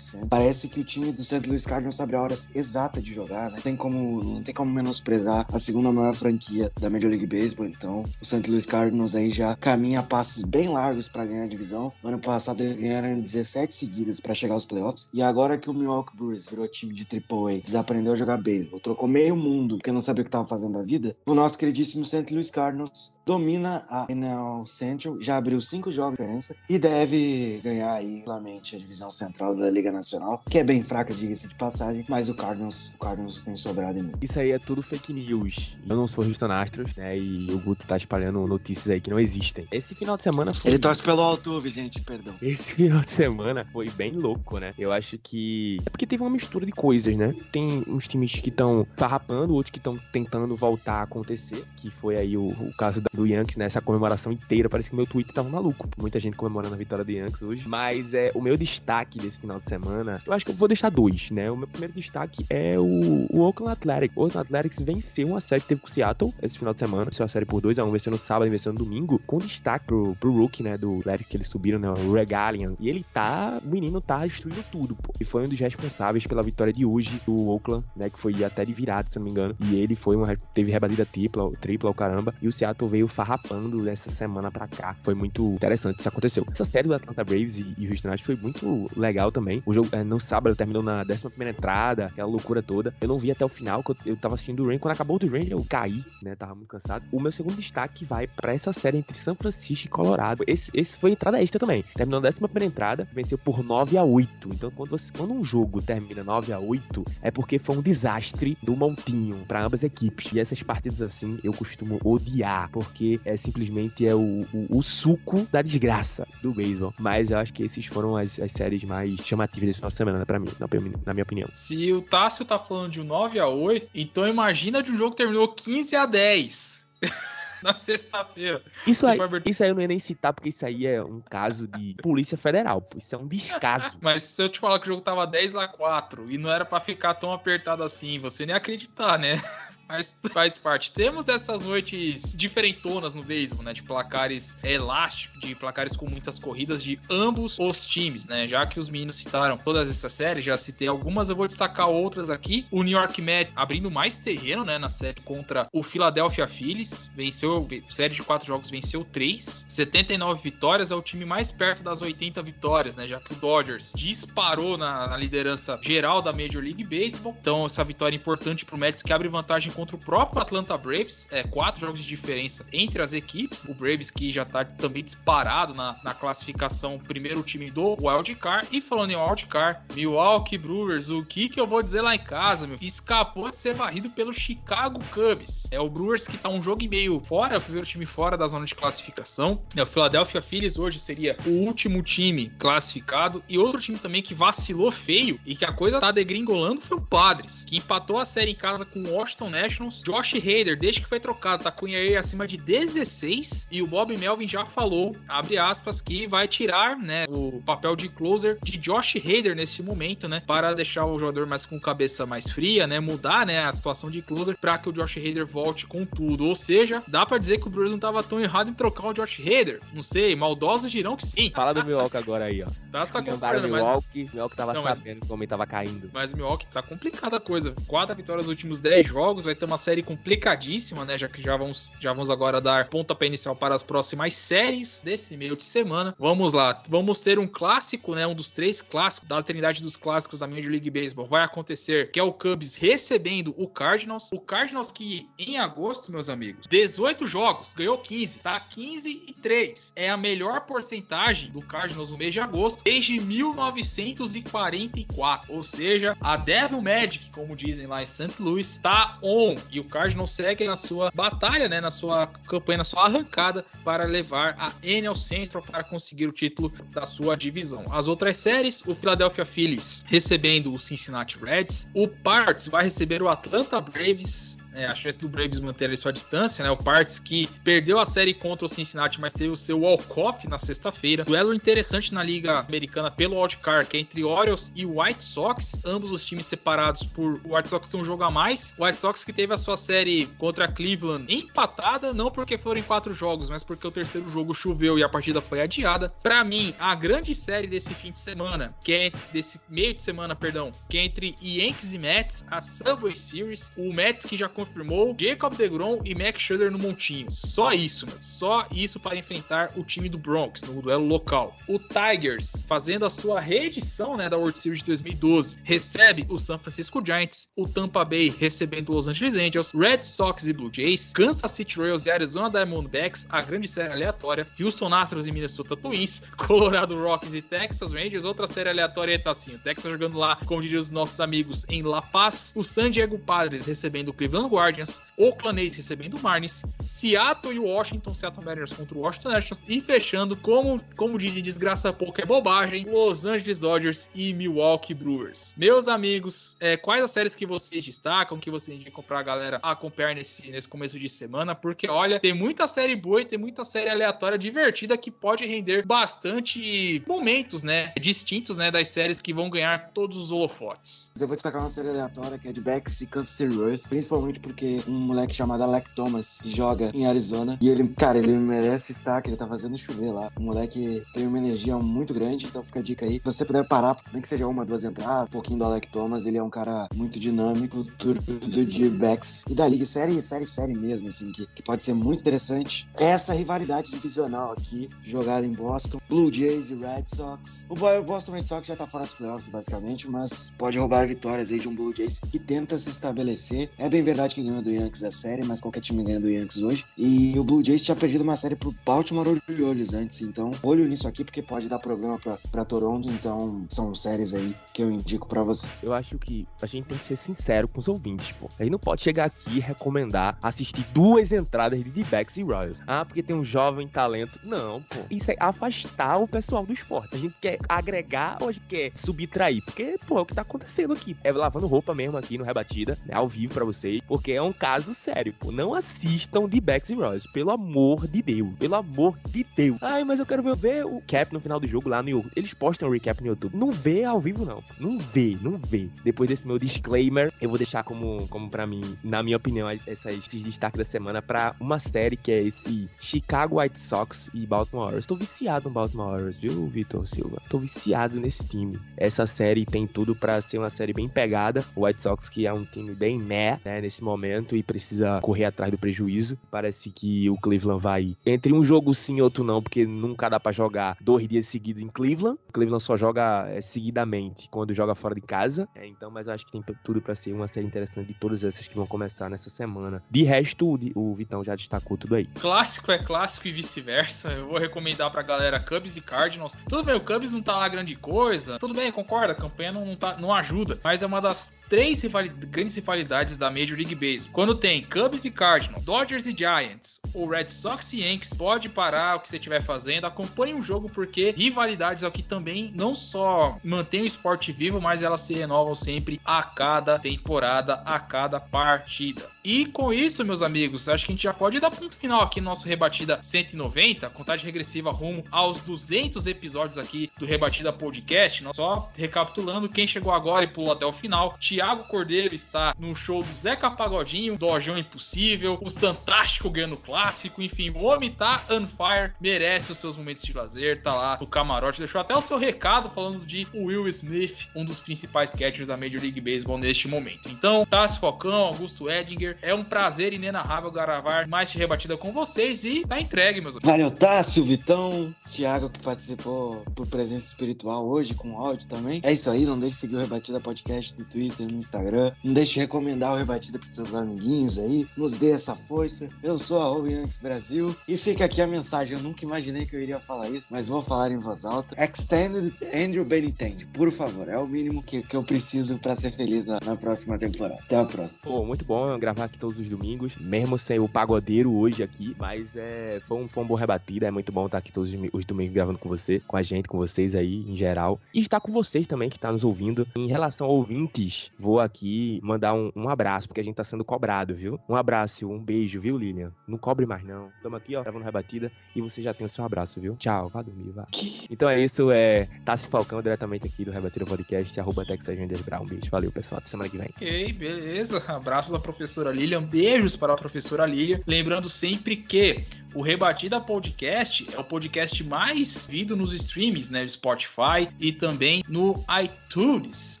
Parece que o time do St. Louis Cardinals sabe a hora exata de jogar, né? Tem como, não tem como menosprezar a segunda maior franquia da Major League Baseball. Então, o St. Louis Cardinals aí já caminha passos bem largos para ganhar a divisão. Ano passado eles ganharam 17 seguidas para chegar aos playoffs. E agora que o Milwaukee Brewers virou time de AAA, desaprendeu a jogar beisebol, trocou meio mundo porque não sabia o que estava fazendo da vida, o nosso queridíssimo St. Louis Cardinals domina a NL Central, já abriu cinco jogos de diferença e deve ganhar aí, claramente, a divisão central da Liga Nacional, que é bem fraca, diga-se de passagem, mas o Cardinals, o Cardinals tem sobrado em mim. Isso aí é tudo fake news. Eu não sou Houston Astros, né? E o Guto tá espalhando notícias aí que não existem. Esse final de semana foi... Ele torce pelo Altuve, gente, perdão. Esse final de semana foi bem louco, né? Eu acho que... É porque teve uma mistura de coisas, né? Tem uns times que estão farrapando, outros que estão tentando voltar a acontecer, que foi aí o, o caso da do Yankees, né? Essa comemoração inteira. Parece que meu Twitter tava maluco. Muita gente comemorando a vitória do Yankees hoje. Mas é o meu destaque desse final de semana. Eu acho que eu vou deixar dois, né? O meu primeiro destaque é o, o Oakland Athletics. O Oakland Athletics venceu uma série que teve com o Seattle esse final de semana. Venceu a série por 2x1, venceu no sábado e venceu no domingo. Com destaque pro, pro rookie, né? Do Athletics que eles subiram, né? O Regalians. E ele tá. O menino tá destruindo tudo, pô. E foi um dos responsáveis pela vitória de hoje do Oakland, né? Que foi até de virada, se não me engano. E ele foi uma. Teve rebatida tripla, tripla ao caramba. E o Seattle veio farrapando dessa semana pra cá. Foi muito interessante isso aconteceu. Essa série do Atlanta Braves e, e Houston Astros foi muito legal também. O jogo é, no sábado terminou na 11 primeira entrada, aquela loucura toda. Eu não vi até o final, que eu, eu tava assistindo o Rain. Quando acabou o Rain, eu caí, né? Tava muito cansado. O meu segundo destaque vai pra essa série entre São Francisco e Colorado. Esse, esse foi entrada extra também. Terminou na 11 primeira entrada, venceu por 9 a 8 Então, quando, você, quando um jogo termina 9 a 8 é porque foi um desastre do montinho para ambas equipes. E essas partidas assim eu costumo odiar, porque é simplesmente é o, o, o suco da desgraça do beisebol. Mas eu acho que esses foram as, as séries mais chamativas desse final de semana, né, pra mim, na, na, minha opinião. Se o Tássio tá falando de um 9 a 8 então imagina de um jogo que terminou 15 a 10 na sexta-feira. Isso aí, isso aí eu não ia nem citar, porque isso aí é um caso de Polícia Federal, pô. Isso é um descaso. Mas se eu te falar que o jogo tava 10 a 4 e não era para ficar tão apertado assim, você nem acreditar, né? Mas faz parte. Temos essas noites diferentonas no beisebol, né? De placares elásticos, de placares com muitas corridas de ambos os times, né? Já que os meninos citaram todas essas séries, já citei algumas, eu vou destacar outras aqui. O New York Mets abrindo mais terreno, né? Na série contra o Philadelphia Phillies. Venceu, série de quatro jogos, venceu três. 79 vitórias, é o time mais perto das 80 vitórias, né? Já que o Dodgers disparou na, na liderança geral da Major League Baseball. Então, essa vitória é importante pro Mets que abre vantagem contra o próprio Atlanta Braves, é, quatro jogos de diferença entre as equipes. O Braves que já tá também disparado na, na classificação, primeiro time do Wild Card. E falando em Wild Card, Milwaukee Brewers, o que que eu vou dizer lá em casa, meu? Escapou de ser varrido pelo Chicago Cubs. É o Brewers que tá um jogo e meio fora, o primeiro time fora da zona de classificação. É, o Philadelphia Phillies hoje seria o último time classificado. E outro time também que vacilou feio e que a coisa tá degringolando foi o Padres, que empatou a série em casa com o Washington Nationals Nationals. Josh Hader, desde que foi trocado, tá com ERA acima de 16 e o Bob Melvin já falou, abre aspas, que vai tirar, né, o papel de closer de Josh Hader nesse momento, né, para deixar o jogador mais com cabeça mais fria, né, mudar, né, a situação de closer para que o Josh Hader volte com tudo. Ou seja, dá para dizer que o Brewers não tava tão errado em trocar o Josh Hader. Não sei, maldosos dirão que sim. Fala do Milwaukee agora aí, ó. Tá, você tá concordando, mas Milwaukee, Milwaukee tava Não, mas- sabendo que o homem tava caindo. Mas Milwaukee tá complicada a coisa. Quatro vitórias nos últimos 10 jogos, vai ter uma série complicadíssima, né? Já que já vamos, já vamos agora dar pontapé inicial para as próximas séries desse meio de semana. Vamos lá, vamos ter um clássico, né? Um dos três clássicos da trindade dos clássicos da Major League Baseball vai acontecer, que é o Cubs recebendo o Cardinals. O Cardinals que em agosto, meus amigos, 18 jogos, ganhou 15, tá 15 e 3. É a melhor porcentagem do Cardinals no mês de agosto desde 1944. Ou seja, a Devil Magic, como dizem lá em St. Louis, tá on. E o Cardinals segue na sua batalha, né? Na sua campanha, na sua arrancada para levar a NL Central para conseguir o título da sua divisão. As outras séries, o Philadelphia Phillies recebendo o Cincinnati Reds, o Parts vai receber o Atlanta Braves. É, a chance do Braves manter ali sua distância, né? O Parts que perdeu a série contra o Cincinnati, mas teve o seu walk-off na sexta-feira. Duelo interessante na Liga Americana pelo wildcard, que é entre Orioles e White Sox. Ambos os times separados por o White Sox tem um jogo a mais. O White Sox que teve a sua série contra Cleveland empatada, não porque foram em quatro jogos, mas porque o terceiro jogo choveu e a partida foi adiada. Pra mim, a grande série desse fim de semana, que é desse meio de semana, perdão, que é entre Yankees e Mets, a Subway Series. O Mets que já confirmou Jacob DeGrom e Max Scherzer no montinho. Só isso. Só isso para enfrentar o time do Bronx no duelo local. O Tigers, fazendo a sua reedição né, da World Series de 2012, recebe o San Francisco Giants. O Tampa Bay recebendo o Los Angeles Angels. Red Sox e Blue Jays. Kansas City Royals e Arizona Diamondbacks. A grande série aleatória. Houston Astros e Minnesota Twins. Colorado Rockies e Texas Rangers. Outra série aleatória tá assim. O Texas jogando lá, como diriam os nossos amigos, em La Paz. O San Diego Padres recebendo o Cleveland Guardians, Oakland A's recebendo o Marlins, Seattle e Washington, Seattle Mariners contra o Washington Nationals e fechando, como, como dizem, desgraça pouco é bobagem, Los Angeles Dodgers e Milwaukee Brewers. Meus amigos, é, quais as séries que vocês destacam, que vocês indicam pra galera acompanhar nesse, nesse começo de semana? Porque, olha, tem muita série boa e tem muita série aleatória divertida que pode render bastante momentos, né, distintos, né, das séries que vão ganhar todos os holofotes. Eu vou destacar uma série aleatória que é de Becks e City Royals, principalmente porque um moleque chamado Alec Thomas joga em Arizona e ele, cara, ele merece destaque, ele tá fazendo chover lá. O moleque tem uma energia muito grande, então fica a dica aí. Se você puder parar, nem que seja uma, duas entradas, um pouquinho do Alec Thomas, ele é um cara muito dinâmico, tudo de Becks e da liga, série, série, série mesmo, assim, que, que pode ser muito interessante. Essa rivalidade divisional aqui, jogada em Boston, Blue Jays e Red Sox. O Boston Red Sox já tá fora dos playoffs, basicamente, mas pode roubar vitórias aí de um Blue Jays que tenta se estabelecer. É bem verdade que ganhou do Yankees a série, mas qualquer time ganha do Yankees hoje. E o Blue Jays tinha perdido uma série pro Baltimore Orioles antes, então olho nisso aqui porque pode dar problema pra, pra Toronto, então são séries aí que eu indico pra você. Eu acho que a gente tem que ser sincero com os ouvintes, pô. A gente não pode chegar aqui e recomendar assistir duas entradas de D-Backs e Royals. Ah, porque tem um jovem talento. Não, pô. Isso é afastar o pessoal do esporte. A gente quer agregar ou a gente quer subtrair? Porque, pô, é o que tá acontecendo aqui. É lavando roupa mesmo aqui no Rebatida, né, ao vivo pra vocês, porque é um caso sério, pô. Não assistam D-Backs e Royals, pelo amor de Deus. Pelo amor de Deus. Ai, mas eu quero ver, ver o cap no final do jogo lá no YouTube. Eles postam o recap no YouTube. Não vê ao vivo, não. Não vê, não vê. Depois desse meu disclaimer, eu vou deixar como, como para mim, na minha opinião, essas, esses destaques da semana pra uma série que é esse Chicago White Sox e Baltimore Orioles. Tô viciado no Baltimore Orioles, viu, Vitor Silva? Tô viciado nesse time. Essa série tem tudo pra ser uma série bem pegada. O White Sox, que é um time bem meh, né, nesse momento e precisa correr atrás do prejuízo. Parece que o Cleveland vai entre um jogo sim e outro não, porque nunca dá pra jogar dois dias seguidos em Cleveland. Cleveland só joga é, seguidamente quando joga fora de casa. É, então, mas eu acho que tem tudo pra ser uma série interessante de todas essas que vão começar nessa semana. De resto, o, o Vitão já destacou tudo aí. Clássico é clássico e vice-versa. Eu vou recomendar pra galera Cubs e Cardinals. Tudo bem, o Cubs não tá lá grande coisa. Tudo bem, concorda, a campanha não, tá, não ajuda. Mas é uma das três rivali grandes rivalidades da Major League Baseball. Quando tem Cubs e Cardinals, Dodgers e Giants, ou Red Sox e Yankees, pode parar o que você estiver fazendo, acompanhe o jogo porque rivalidades que também não só mantém o esporte vivo, mas elas se renovam sempre a cada temporada, a cada partida. E com isso, meus amigos, acho que a gente já pode dar ponto final aqui no nosso Rebatida 190, contagem regressiva rumo aos 200 episódios aqui do Rebatida Podcast. Só recapitulando, quem chegou agora e pulou até o final, Thiago Cordeiro está no show do Zeca Pagodinho, Dojão Impossível, o Santástico ganhando clássico, enfim, o homem tá on fire, merece os seus momentos de lazer, tá lá no camarote, deixou até o seu recado falando de Will Smith, um dos principais catchers da Major League Baseball neste momento. Então, Tassi Focão, Augusto Edinger, é um prazer inenarrável gravar mais de rebatida com vocês e tá entregue, meus amigos. Valeu, Tássio, Vitão, Thiago que participou por presença espiritual hoje com áudio também. É isso aí, não deixe de seguir o Rebatida Podcast no Twitter, no Instagram. Não deixe de recomendar o Rebatida pros seus amiguinhos aí. Nos dê essa força. Eu sou a Yankees Brasil e fica aqui a mensagem. Eu nunca imaginei que eu iria falar isso, mas vou falar em voz alta. Extended Andrew Benintendi, por favor. É o mínimo que, que eu preciso para ser feliz na, na próxima temporada. Até a próxima. Pô, muito bom gravar aqui todos os domingos, mesmo sem o pagodeiro hoje aqui, mas é, foi, um, foi um bom rebatida, é muito bom estar aqui todos os domingos gravando com você, com a gente, com vocês aí em geral, e estar com vocês também que está nos ouvindo. Em relação a ouvintes, vou aqui mandar um, um, abraço, porque a gente tá sendo cobrado, viu? Um abraço, um beijo, viu, Lilian? Não cobre mais não. Tamo aqui, ó, gravando rebatida, e você já tem o seu abraço, viu? Tchau, vá dormir, vá. Então é isso, é Tassi Falcão, diretamente aqui do Rebatida Podcast, arroba Texas. Um beijo, valeu, pessoal, até semana que vem. Ok, beleza. Abraços da professora Lilian, beijos para a professora Lilian. Lembrando sempre que o Rebatida Podcast é o podcast mais visto nos streams, né? Spotify e também no iTunes.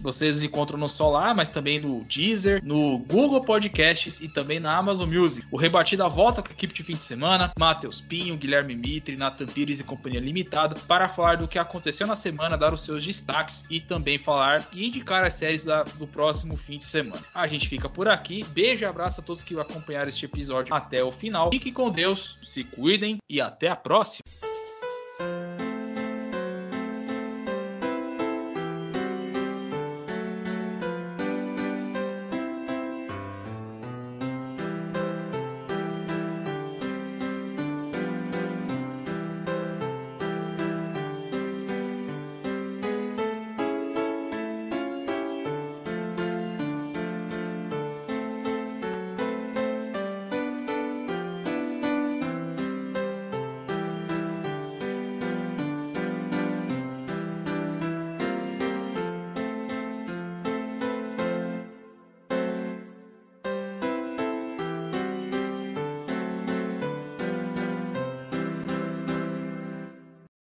Vocês encontram não só lá, mas também no Deezer, no Google Podcasts e também na Amazon Music. O Rebatida volta com a equipe de fim de semana, Matheus Pinho, Guilherme Mitre, Nathan Pires e Companhia Limitada, para falar do que aconteceu na semana, dar os seus destaques e também falar e indicar as séries da, do próximo fim de semana. A gente fica por aqui. Beijo e abraço a todos que acompanharam este episódio até o final. Fique com Deus se cuidem e até a próxima!